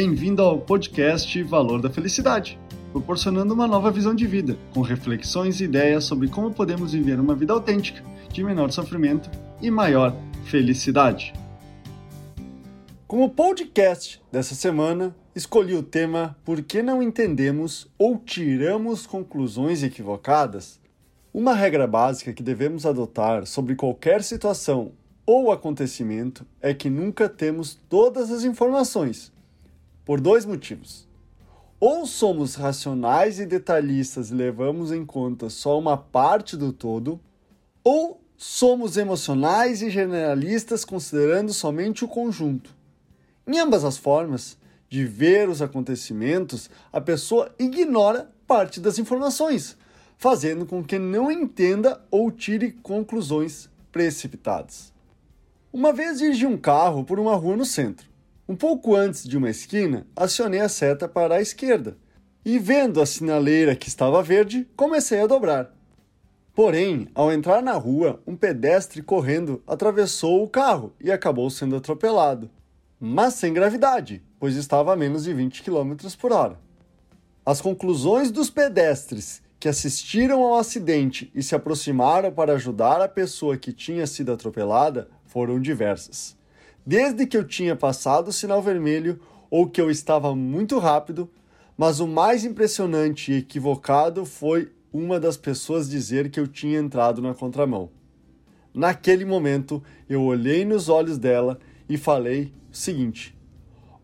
Bem-vindo ao podcast Valor da Felicidade, proporcionando uma nova visão de vida, com reflexões e ideias sobre como podemos viver uma vida autêntica, de menor sofrimento e maior felicidade. Como podcast dessa semana, escolhi o tema Por que não entendemos ou tiramos conclusões equivocadas? Uma regra básica que devemos adotar sobre qualquer situação ou acontecimento é que nunca temos todas as informações, por dois motivos. Ou somos racionais e detalhistas e levamos em conta só uma parte do todo, ou somos emocionais e generalistas considerando somente o conjunto. Em ambas as formas de ver os acontecimentos, a pessoa ignora parte das informações, fazendo com que não entenda ou tire conclusões precipitadas. Uma vez dirigi um carro por uma rua no centro. Um pouco antes de uma esquina, acionei a seta para a esquerda e, vendo a sinaleira que estava verde, comecei a dobrar. Porém, ao entrar na rua, um pedestre correndo atravessou o carro e acabou sendo atropelado, mas sem gravidade, pois estava a menos de 20 km por hora. As conclusões dos pedestres que assistiram ao acidente e se aproximaram para ajudar a pessoa que tinha sido atropelada foram diversas. Desde que eu tinha passado o sinal vermelho ou que eu estava muito rápido, mas o mais impressionante e equivocado foi uma das pessoas dizer que eu tinha entrado na contramão. Naquele momento, eu olhei nos olhos dela e falei o seguinte: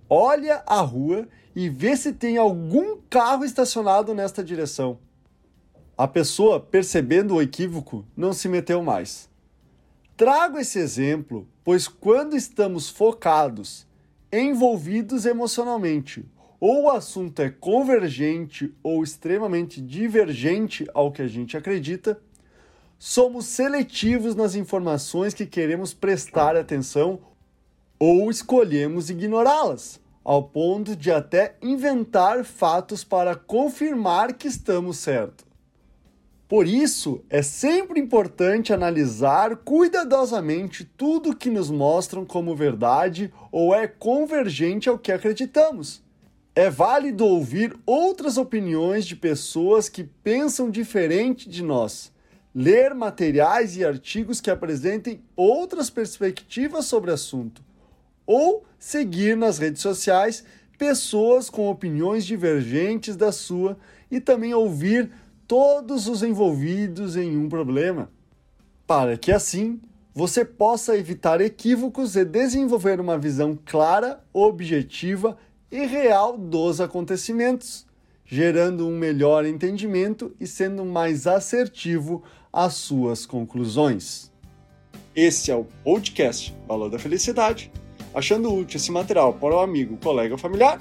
Olha a rua e vê se tem algum carro estacionado nesta direção. A pessoa, percebendo o equívoco, não se meteu mais. Trago esse exemplo, pois quando estamos focados, envolvidos emocionalmente, ou o assunto é convergente ou extremamente divergente ao que a gente acredita, somos seletivos nas informações que queremos prestar atenção ou escolhemos ignorá-las, ao ponto de até inventar fatos para confirmar que estamos certos. Por isso, é sempre importante analisar cuidadosamente tudo que nos mostram como verdade ou é convergente ao que acreditamos. É válido ouvir outras opiniões de pessoas que pensam diferente de nós, ler materiais e artigos que apresentem outras perspectivas sobre o assunto, ou seguir nas redes sociais pessoas com opiniões divergentes da sua e também ouvir todos os envolvidos em um problema, para que assim você possa evitar equívocos e desenvolver uma visão clara, objetiva e real dos acontecimentos, gerando um melhor entendimento e sendo mais assertivo às suas conclusões. Esse é o podcast Valor da Felicidade. Achando útil esse material para o amigo, colega ou familiar,